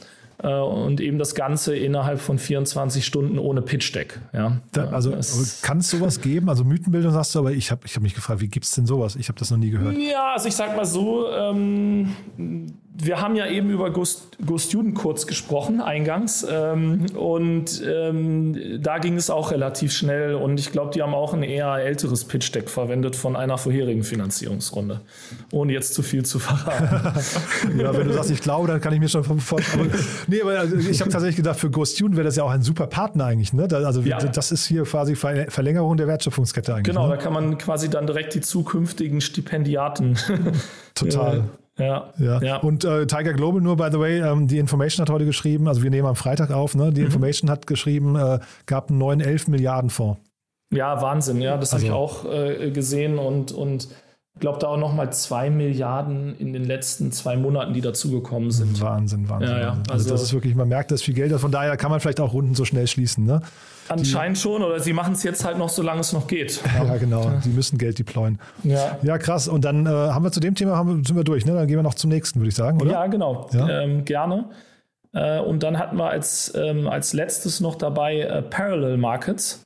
Äh, und eben das Ganze innerhalb von 24 Stunden ohne Pitch-Deck. Ja. Da, also kann es sowas geben? Also Mythenbildung sagst du, aber ich habe ich hab mich gefragt, wie gibt es denn sowas? Ich habe das noch nie gehört. Ja, also ich sag mal so, ähm, wir haben ja eben über Ghost, Ghost Student kurz gesprochen, eingangs. Ähm, und ähm, da ging es auch relativ schnell. Und ich glaube, die haben auch ein eher älteres Pitch-Deck verwendet von einer vorherigen Finanzierungsrunde. Ohne jetzt zu viel zu verraten. ja, wenn du sagst, ich glaube, dann kann ich mir schon vorstellen. nee, aber also ich habe tatsächlich gedacht, für Ghost Student wäre das ja auch ein super Partner eigentlich. Ne? Also ja. das ist hier quasi Verlängerung der Wertschöpfungskette eigentlich. Genau, ne? da kann man quasi dann direkt die zukünftigen Stipendiaten. Total. Ja, ja. ja. Und äh, Tiger Global nur, by the way, ähm, die Information hat heute geschrieben, also wir nehmen am Freitag auf, ne? die mhm. Information hat geschrieben, äh, gab einen neuen 11 Milliarden Fonds. Ja, Wahnsinn, ja, das also. habe ich auch äh, gesehen und, und ich glaube, da auch nochmal zwei Milliarden in den letzten zwei Monaten, die dazugekommen sind. Wahnsinn, Wahnsinn. Ja, ja. Also, also, das ist wirklich, man merkt, dass viel Geld ist. Von daher kann man vielleicht auch Runden so schnell schließen. Ne? Anscheinend schon, oder sie machen es jetzt halt noch, solange es noch geht. Ja, genau. Die müssen Geld deployen. Ja, ja krass. Und dann äh, haben wir zu dem Thema haben, sind wir durch. Ne? Dann gehen wir noch zum nächsten, würde ich sagen, oder? Ja, genau. Ja? Ähm, gerne. Äh, und dann hatten wir als, ähm, als letztes noch dabei äh, Parallel Markets.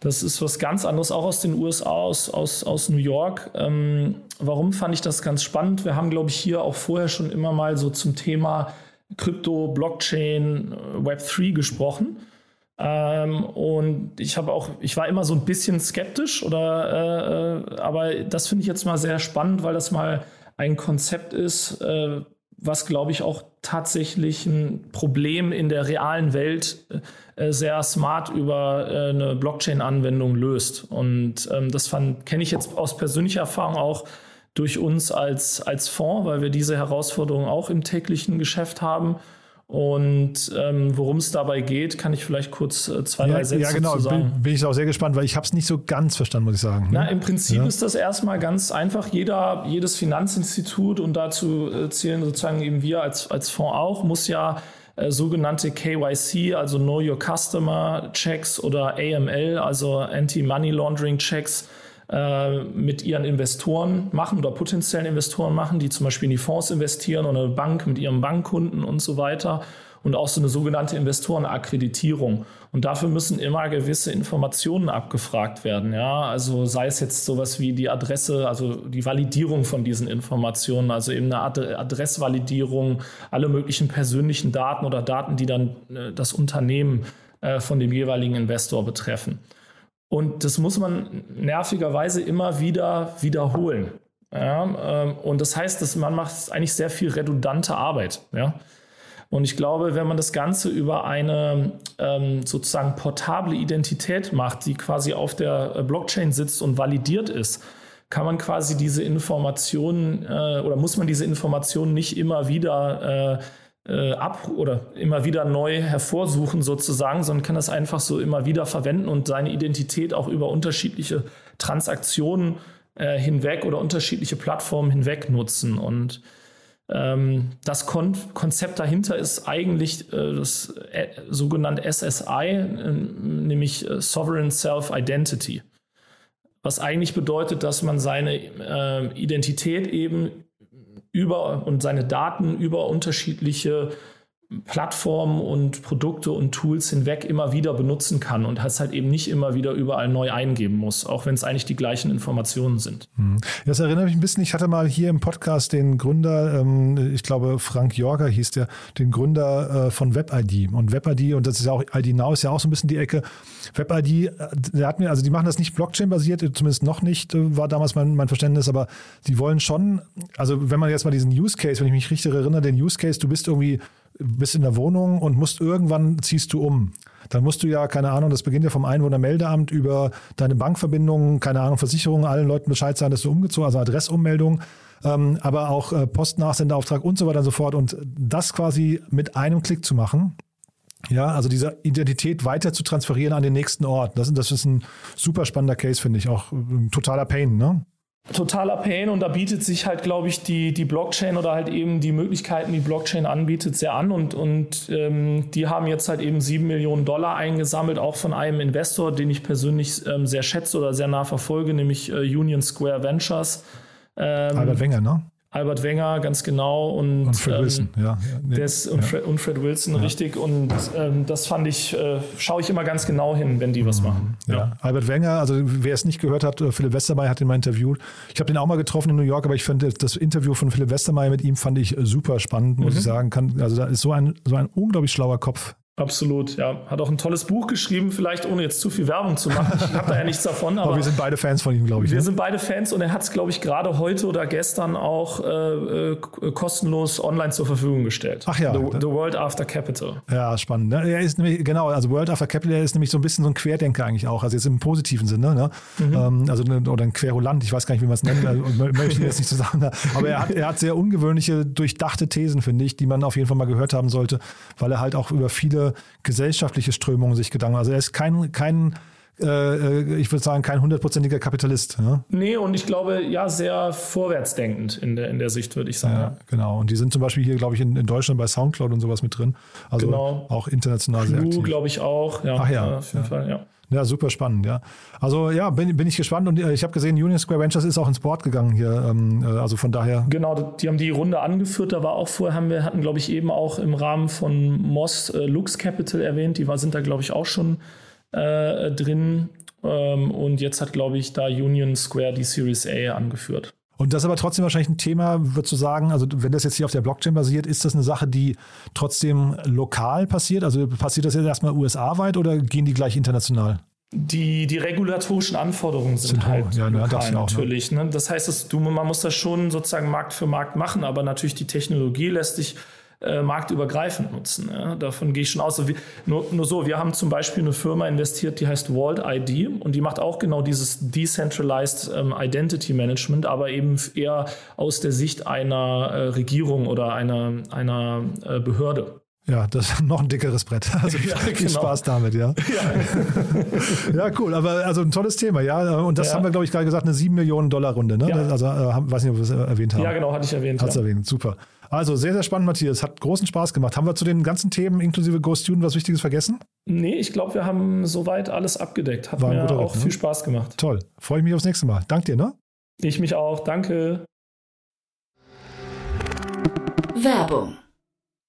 Das ist was ganz anderes, auch aus den USA, aus, aus, aus New York. Ähm, warum fand ich das ganz spannend? Wir haben, glaube ich, hier auch vorher schon immer mal so zum Thema Krypto, Blockchain, Web 3 gesprochen. Ähm, und ich habe auch, ich war immer so ein bisschen skeptisch, oder äh, äh aber das finde ich jetzt mal sehr spannend, weil das mal ein Konzept ist, äh, was, glaube ich, auch tatsächlich ein Problem in der realen Welt äh, sehr smart über äh, eine Blockchain-Anwendung löst. Und ähm, das kenne ich jetzt aus persönlicher Erfahrung auch durch uns als, als Fonds, weil wir diese Herausforderung auch im täglichen Geschäft haben. Und ähm, worum es dabei geht, kann ich vielleicht kurz äh, zwei, ja, drei Sätze ja, genau. zu sagen. Bin, bin ich auch sehr gespannt, weil ich habe es nicht so ganz verstanden, muss ich sagen. Ne? Na, im Prinzip ja. ist das erstmal ganz einfach. Jeder, jedes Finanzinstitut und dazu äh, zählen sozusagen eben wir als, als Fonds auch, muss ja äh, sogenannte KYC, also Know Your Customer Checks oder AML, also Anti-Money Laundering Checks, äh, mit ihren Investoren machen oder potenziellen Investoren machen, die zum Beispiel in die Fonds investieren oder eine Bank mit ihren Bankkunden und so weiter. Und auch so eine sogenannte Investorenakkreditierung. Und dafür müssen immer gewisse Informationen abgefragt werden. Ja, also sei es jetzt sowas wie die Adresse, also die Validierung von diesen Informationen, also eben eine Adressvalidierung, alle möglichen persönlichen Daten oder Daten, die dann äh, das Unternehmen äh, von dem jeweiligen Investor betreffen. Und das muss man nervigerweise immer wieder wiederholen. Ja, ähm, und das heißt, dass man macht eigentlich sehr viel redundante Arbeit. Ja. Und ich glaube, wenn man das Ganze über eine ähm, sozusagen portable Identität macht, die quasi auf der äh, Blockchain sitzt und validiert ist, kann man quasi diese Informationen äh, oder muss man diese Informationen nicht immer wieder äh, äh, ab oder immer wieder neu hervorsuchen sozusagen, sondern kann das einfach so immer wieder verwenden und seine Identität auch über unterschiedliche Transaktionen äh, hinweg oder unterschiedliche Plattformen hinweg nutzen. Und ähm, das Kon Konzept dahinter ist eigentlich äh, das äh, sogenannte SSI, äh, nämlich äh, Sovereign Self-Identity. Was eigentlich bedeutet, dass man seine Identität eben über und seine Daten über unterschiedliche Plattformen und Produkte und Tools hinweg immer wieder benutzen kann und es halt eben nicht immer wieder überall neu eingeben muss, auch wenn es eigentlich die gleichen Informationen sind. Hm. Das erinnert mich ein bisschen, ich hatte mal hier im Podcast den Gründer, ähm, ich glaube Frank Jorger hieß der, den Gründer äh, von WebID und WebID und das ist ja auch, ID Now ist ja auch so ein bisschen die Ecke. WebID, äh, der hat mir, also die machen das nicht Blockchain-basiert, zumindest noch nicht, äh, war damals mein, mein Verständnis, aber die wollen schon, also wenn man jetzt mal diesen Use Case, wenn ich mich richtig erinnere, den Use Case, du bist irgendwie bist in der Wohnung und musst irgendwann ziehst du um. Dann musst du ja, keine Ahnung, das beginnt ja vom Einwohnermeldeamt über deine Bankverbindungen, keine Ahnung, Versicherungen, allen Leuten Bescheid sagen, dass du umgezogen, also Adressummeldung, ähm, aber auch äh, Postnachsendeauftrag und so weiter und so fort. Und das quasi mit einem Klick zu machen, ja, also diese Identität weiter zu transferieren an den nächsten Ort. Das, das ist ein super spannender Case, finde ich. Auch ein totaler Pain, ne? Totaler Pain und da bietet sich halt, glaube ich, die, die Blockchain oder halt eben die Möglichkeiten, die Blockchain anbietet, sehr an und, und ähm, die haben jetzt halt eben sieben Millionen Dollar eingesammelt, auch von einem Investor, den ich persönlich ähm, sehr schätze oder sehr nah verfolge, nämlich äh, Union Square Ventures. Ähm, Albert Wenger, ne? Albert Wenger, ganz genau. Und, und Fred ähm, Wilson, ja. Nee, ist, und, ja. Fred, und, Fred, Wilson, ja. richtig. Und ähm, das fand ich, äh, schaue ich immer ganz genau hin, wenn die was mhm. machen. Ja. ja. Albert Wenger, also wer es nicht gehört hat, äh, Philipp Westermeier hat ihn mal interviewt. Ich habe den auch mal getroffen in New York, aber ich finde das Interview von Philipp Westermeier mit ihm fand ich super spannend, muss mhm. ich sagen. Kann, also da ist so ein, so ein unglaublich schlauer Kopf Absolut, ja. Hat auch ein tolles Buch geschrieben, vielleicht ohne jetzt zu viel Werbung zu machen. Ich habe da ja nichts davon. Aber, aber, wir sind beide Fans von ihm, glaube ich. Wir ne? sind beide Fans und er hat es, glaube ich, gerade heute oder gestern auch äh, äh, kostenlos online zur Verfügung gestellt. Ach ja. The, the, World After Capital. Ja, spannend. Ne? Er ist nämlich, genau, also World After Capital, er ist nämlich so ein bisschen so ein Querdenker eigentlich auch, also jetzt im positiven Sinne. Ne? Mhm. Ähm, also, ne, oder ein Querulant, ich weiß gar nicht, wie man es nennt, also, möchte ich jetzt nicht so sagen. Aber er hat, er hat sehr ungewöhnliche, durchdachte Thesen, finde ich, die man auf jeden Fall mal gehört haben sollte, weil er halt auch über viele Gesellschaften wirtschaftliche Strömungen sich Gedanken. Also er ist kein, kein äh, äh, ich würde sagen, kein hundertprozentiger Kapitalist. Ne? Nee, und ich glaube, ja, sehr vorwärtsdenkend in der, in der Sicht, würde ich sagen. Ja, genau. Und die sind zum Beispiel hier, glaube ich, in, in Deutschland bei Soundcloud und sowas mit drin. Also genau. auch international Clue, sehr aktiv. glaube ich, auch. Ja, Ach ja. Auf jeden ja. Fall, ja. Ja, super spannend, ja. Also ja, bin, bin ich gespannt und äh, ich habe gesehen, Union Square Ventures ist auch ins Board gegangen hier. Ähm, äh, also von daher. Genau, die haben die Runde angeführt. Da war auch vorher, haben wir, hatten, glaube ich, eben auch im Rahmen von Moss äh, Lux Capital erwähnt. Die war, sind da, glaube ich, auch schon äh, drin. Ähm, und jetzt hat, glaube ich, da Union Square die Series A angeführt. Und das ist aber trotzdem wahrscheinlich ein Thema, würdest du sagen, also wenn das jetzt hier auf der Blockchain basiert, ist das eine Sache, die trotzdem lokal passiert? Also passiert das jetzt erstmal USA-weit oder gehen die gleich international? Die, die regulatorischen Anforderungen sind, sind halt ja, lokal das natürlich. Auch, ne? Das heißt, dass du, man muss das schon sozusagen Markt für Markt machen, aber natürlich die Technologie lässt sich äh, marktübergreifend nutzen. Ja? Davon gehe ich schon aus. Wir, nur, nur so, wir haben zum Beispiel eine Firma investiert, die heißt Vault ID und die macht auch genau dieses Decentralized ähm, Identity Management, aber eben eher aus der Sicht einer äh, Regierung oder einer, einer äh, Behörde. Ja, das ist noch ein dickeres Brett. Also ja, viel genau. Spaß damit, ja. Ja. ja. cool. Aber also ein tolles Thema, ja. Und das ja. haben wir, glaube ich, gerade gesagt, eine 7 Millionen Dollar Runde, ne? Also, äh, weiß nicht, ob wir es erwähnt haben. Ja, genau, hatte ich erwähnt. Hat's erwähnt, super. Also sehr, sehr spannend, Matthias. Hat großen Spaß gemacht. Haben wir zu den ganzen Themen inklusive Ghost Student was Wichtiges vergessen? Nee, ich glaube, wir haben soweit alles abgedeckt. Hat War mir auch Ritt, ne? viel Spaß gemacht. Toll. Freue ich mich aufs nächste Mal. Dank dir, ne? Ich mich auch. Danke. Werbung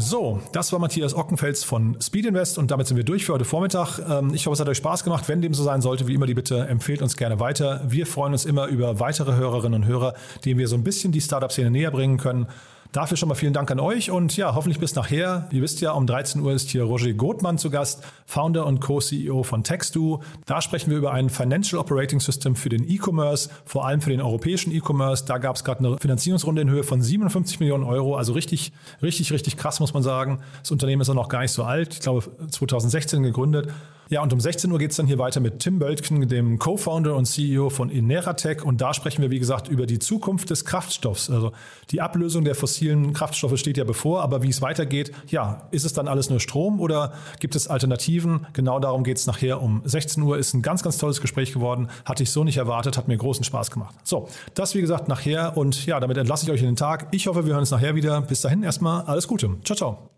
So, das war Matthias Ockenfels von Speed Invest und damit sind wir durch für heute Vormittag. Ähm, ich hoffe, es hat euch Spaß gemacht. Wenn dem so sein sollte, wie immer die Bitte, empfehlt uns gerne weiter. Wir freuen uns immer über weitere Hörerinnen und Hörer, denen wir so ein bisschen die Startup-Szene näher bringen können. Dafür schon mal vielen Dank an euch und ja, hoffentlich bis nachher. Ihr wisst ja, um 13 Uhr ist hier Roger Gothmann zu Gast, Founder und Co-CEO von Textu. Da sprechen wir über ein Financial Operating System für den E-Commerce, vor allem für den europäischen E-Commerce. Da gab es gerade eine Finanzierungsrunde in Höhe von 57 Millionen Euro, also richtig, richtig, richtig krass, muss man sagen. Das Unternehmen ist auch noch gar nicht so alt, ich glaube 2016 gegründet. Ja, und um 16 Uhr geht es dann hier weiter mit Tim Böltgen, dem Co-Founder und CEO von Ineratech. Und da sprechen wir, wie gesagt, über die Zukunft des Kraftstoffs. Also die Ablösung der fossilen Kraftstoffe steht ja bevor, aber wie es weitergeht, ja, ist es dann alles nur Strom oder gibt es Alternativen? Genau darum geht es nachher um 16 Uhr. Ist ein ganz, ganz tolles Gespräch geworden. Hatte ich so nicht erwartet, hat mir großen Spaß gemacht. So, das wie gesagt nachher und ja, damit entlasse ich euch in den Tag. Ich hoffe, wir hören uns nachher wieder. Bis dahin erstmal alles Gute. Ciao, ciao.